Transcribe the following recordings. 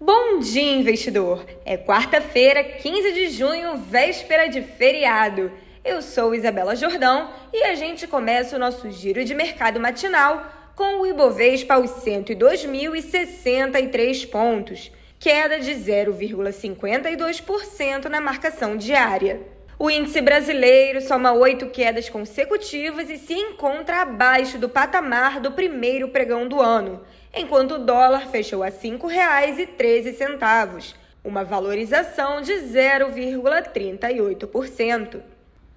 Bom dia, investidor! É quarta-feira, 15 de junho, véspera de feriado. Eu sou Isabela Jordão e a gente começa o nosso giro de mercado matinal com o Ibovespa aos 102.063 pontos, queda de 0,52% na marcação diária. O índice brasileiro soma oito quedas consecutivas e se encontra abaixo do patamar do primeiro pregão do ano, enquanto o dólar fechou a R$ 5,13, uma valorização de 0,38%.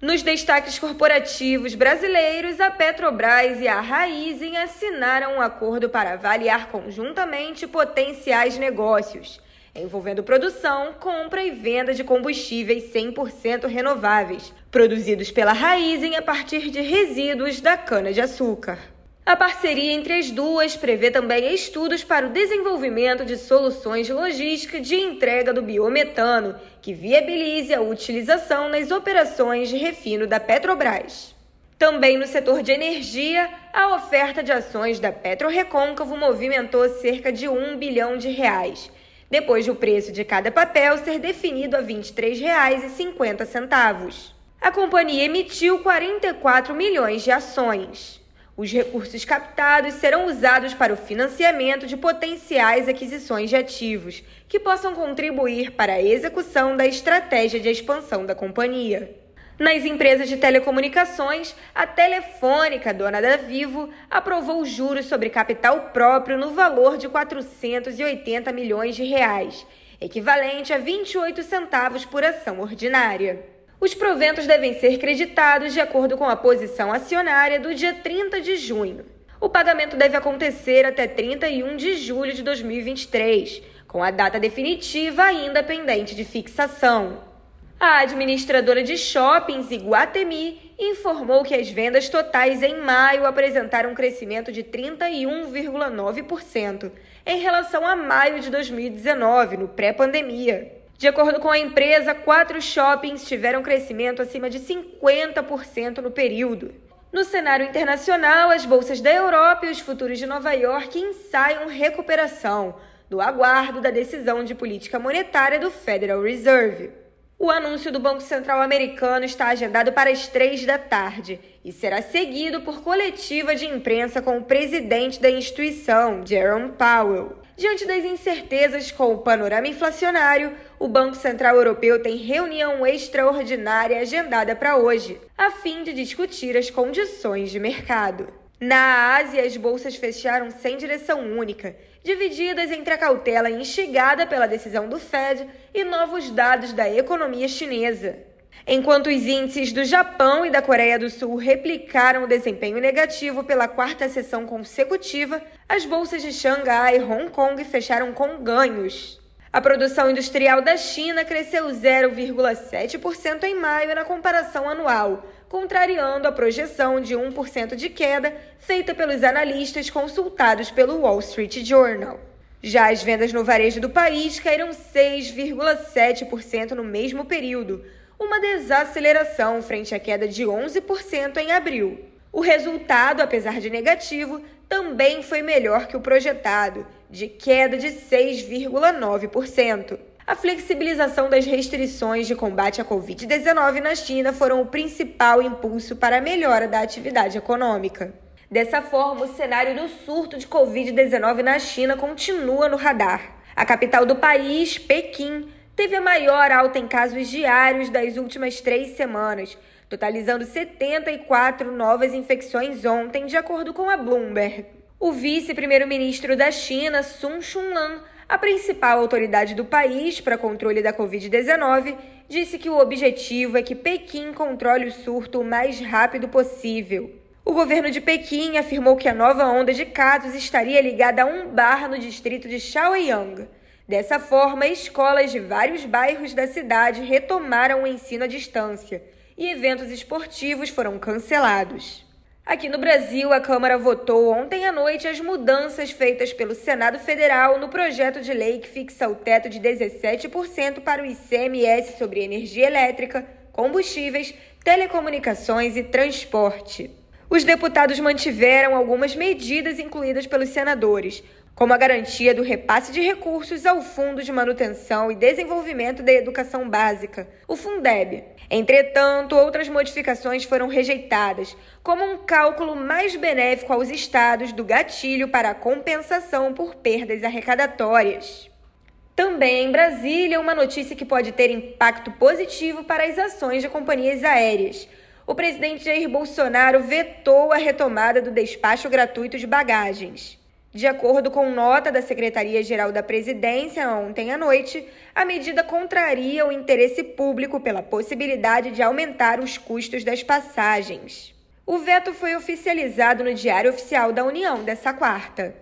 Nos destaques corporativos brasileiros, a Petrobras e a Raizen assinaram um acordo para avaliar conjuntamente potenciais negócios envolvendo produção, compra e venda de combustíveis 100% renováveis, produzidos pela Raizen a partir de resíduos da cana-de-açúcar. A parceria entre as duas prevê também estudos para o desenvolvimento de soluções de logística de entrega do biometano, que viabilize a utilização nas operações de refino da Petrobras. Também no setor de energia, a oferta de ações da Petrorecôncavo movimentou cerca de 1 bilhão de reais depois do preço de cada papel ser definido a R$ 23,50. A companhia emitiu 44 milhões de ações. Os recursos captados serão usados para o financiamento de potenciais aquisições de ativos que possam contribuir para a execução da estratégia de expansão da companhia. Nas empresas de telecomunicações, a Telefônica, dona da Vivo, aprovou juros sobre capital próprio no valor de 480 milhões de reais, equivalente a 28 centavos por ação ordinária. Os proventos devem ser creditados de acordo com a posição acionária do dia 30 de junho. O pagamento deve acontecer até 31 de julho de 2023, com a data definitiva ainda pendente de fixação. A administradora de shoppings Iguatemi informou que as vendas totais em maio apresentaram um crescimento de 31,9% em relação a maio de 2019, no pré-pandemia. De acordo com a empresa, quatro shoppings tiveram crescimento acima de 50% no período. No cenário internacional, as bolsas da Europa e os futuros de Nova York ensaiam recuperação, no aguardo da decisão de política monetária do Federal Reserve. O anúncio do Banco Central americano está agendado para as três da tarde e será seguido por coletiva de imprensa com o presidente da instituição, Jerome Powell. Diante das incertezas com o panorama inflacionário, o Banco Central Europeu tem reunião extraordinária agendada para hoje, a fim de discutir as condições de mercado. Na Ásia, as bolsas fecharam sem direção única, divididas entre a cautela instigada pela decisão do Fed e novos dados da economia chinesa. Enquanto os índices do Japão e da Coreia do Sul replicaram o desempenho negativo pela quarta sessão consecutiva, as bolsas de Xangai e Hong Kong fecharam com ganhos. A produção industrial da China cresceu 0,7% em maio na comparação anual, contrariando a projeção de 1% de queda feita pelos analistas consultados pelo Wall Street Journal. Já as vendas no varejo do país caíram 6,7% no mesmo período, uma desaceleração frente à queda de 11% em abril. O resultado, apesar de negativo, também foi melhor que o projetado, de queda de 6,9%. A flexibilização das restrições de combate à Covid-19 na China foram o principal impulso para a melhora da atividade econômica. Dessa forma, o cenário do surto de Covid-19 na China continua no radar. A capital do país, Pequim, teve a maior alta em casos diários das últimas três semanas, totalizando 74 novas infecções ontem, de acordo com a Bloomberg. O vice-primeiro-ministro da China, Sun Chunlan, a principal autoridade do país para controle da Covid-19, disse que o objetivo é que Pequim controle o surto o mais rápido possível. O governo de Pequim afirmou que a nova onda de casos estaria ligada a um bar no distrito de Shaoyang. Dessa forma, escolas de vários bairros da cidade retomaram o ensino à distância e eventos esportivos foram cancelados. Aqui no Brasil, a Câmara votou ontem à noite as mudanças feitas pelo Senado Federal no projeto de lei que fixa o teto de 17% para o ICMS sobre energia elétrica, combustíveis, telecomunicações e transporte. Os deputados mantiveram algumas medidas incluídas pelos senadores, como a garantia do repasse de recursos ao Fundo de Manutenção e Desenvolvimento da Educação Básica, o Fundeb. Entretanto, outras modificações foram rejeitadas, como um cálculo mais benéfico aos estados do gatilho para a compensação por perdas arrecadatórias. Também em Brasília, uma notícia que pode ter impacto positivo para as ações de companhias aéreas. O presidente Jair Bolsonaro vetou a retomada do despacho gratuito de bagagens. De acordo com nota da Secretaria-Geral da Presidência, ontem à noite, a medida contraria o interesse público pela possibilidade de aumentar os custos das passagens. O veto foi oficializado no Diário Oficial da União dessa quarta.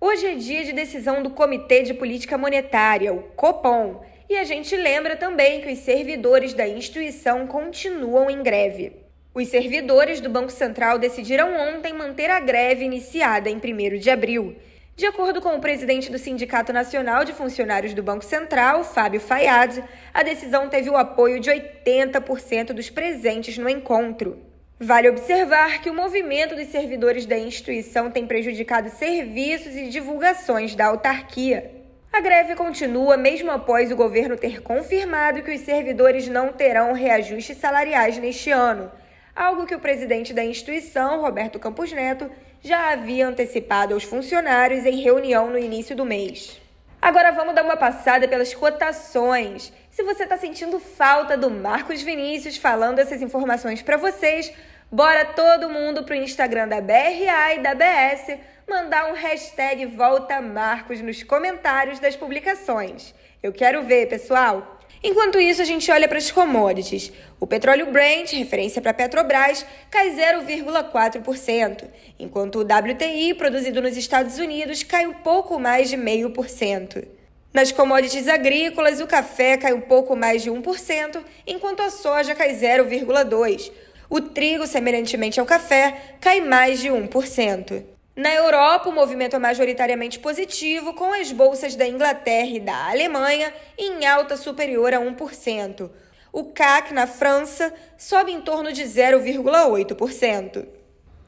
Hoje é dia de decisão do Comitê de Política Monetária, o COPOM, e a gente lembra também que os servidores da instituição continuam em greve. Os servidores do Banco Central decidiram ontem manter a greve iniciada em 1 de abril. De acordo com o presidente do Sindicato Nacional de Funcionários do Banco Central, Fábio Fayad, a decisão teve o apoio de 80% dos presentes no encontro. Vale observar que o movimento dos servidores da instituição tem prejudicado serviços e divulgações da autarquia. A greve continua mesmo após o governo ter confirmado que os servidores não terão reajustes salariais neste ano algo que o presidente da instituição, Roberto Campos Neto, já havia antecipado aos funcionários em reunião no início do mês. Agora vamos dar uma passada pelas cotações. Se você está sentindo falta do Marcos Vinícius falando essas informações para vocês, bora todo mundo pro Instagram da BRA e da BS mandar um hashtag Volta Marcos nos comentários das publicações. Eu quero ver, pessoal. Enquanto isso, a gente olha para as commodities. O petróleo Brent, referência para Petrobras, cai 0,4%, enquanto o WTI, produzido nos Estados Unidos, cai um pouco mais de 0,5%. Nas commodities agrícolas, o café cai um pouco mais de 1%, enquanto a soja cai 0,2%. O trigo, semelhantemente ao café, cai mais de 1%. Na Europa, o movimento é majoritariamente positivo, com as bolsas da Inglaterra e da Alemanha em alta superior a 1%. O CAC na França sobe em torno de 0,8%.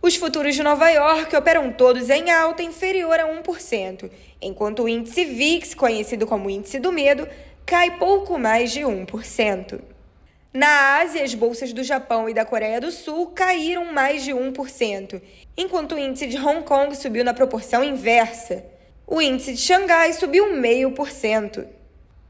Os futuros de Nova York operam todos em alta inferior a 1%, enquanto o índice VIX, conhecido como índice do medo, cai pouco mais de 1%. Na Ásia, as bolsas do Japão e da Coreia do Sul caíram mais de 1%, enquanto o índice de Hong Kong subiu na proporção inversa. O índice de Xangai subiu 0,5%.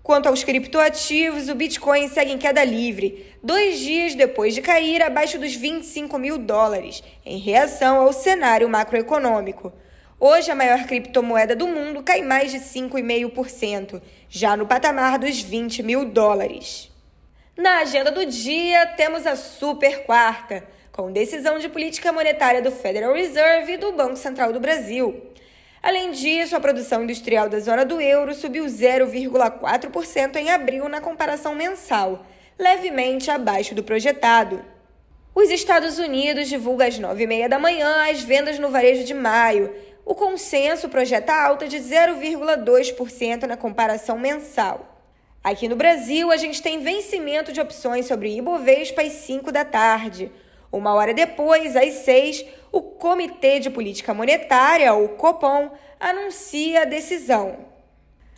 Quanto aos criptoativos, o Bitcoin segue em queda livre, dois dias depois de cair abaixo dos 25 mil dólares, em reação ao cenário macroeconômico. Hoje, a maior criptomoeda do mundo cai mais de 5,5%, já no patamar dos 20 mil dólares. Na agenda do dia, temos a super quarta, com decisão de política monetária do Federal Reserve e do Banco Central do Brasil. Além disso, a produção industrial da zona do euro subiu 0,4% em abril na comparação mensal, levemente abaixo do projetado. Os Estados Unidos divulgam às 9h30 da manhã as vendas no varejo de maio. O consenso projeta alta de 0,2% na comparação mensal. Aqui no Brasil, a gente tem vencimento de opções sobre Ibovespa às 5 da tarde. Uma hora depois, às 6, o Comitê de Política Monetária, o COPOM, anuncia a decisão.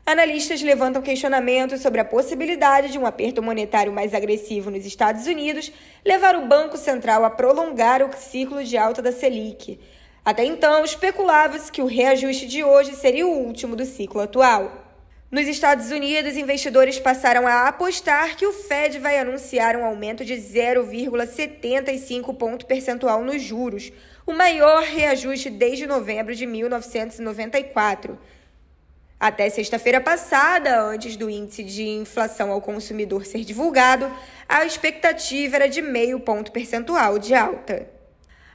Analistas levantam questionamentos sobre a possibilidade de um aperto monetário mais agressivo nos Estados Unidos levar o Banco Central a prolongar o ciclo de alta da Selic. Até então, especulava-se que o reajuste de hoje seria o último do ciclo atual. Nos Estados Unidos, investidores passaram a apostar que o Fed vai anunciar um aumento de 0,75 ponto percentual nos juros, o maior reajuste desde novembro de 1994. Até sexta-feira passada, antes do índice de inflação ao consumidor ser divulgado, a expectativa era de meio ponto percentual de alta.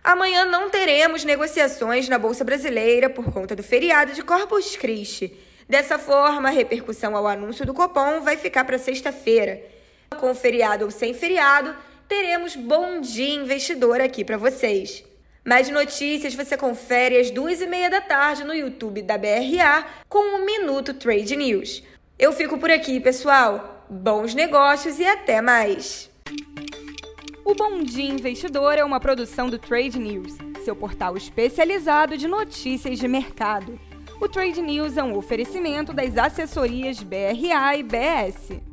Amanhã não teremos negociações na Bolsa Brasileira por conta do feriado de Corpus Christi. Dessa forma, a repercussão ao anúncio do Copom vai ficar para sexta-feira. Com feriado ou sem feriado, teremos Bom Dia Investidor aqui para vocês. Mais notícias você confere às duas e meia da tarde no YouTube da BRA com o Minuto Trade News. Eu fico por aqui, pessoal. Bons negócios e até mais! O Bom Dia Investidor é uma produção do Trade News, seu portal especializado de notícias de mercado. O Trade News é um oferecimento das assessorias BRA e BS.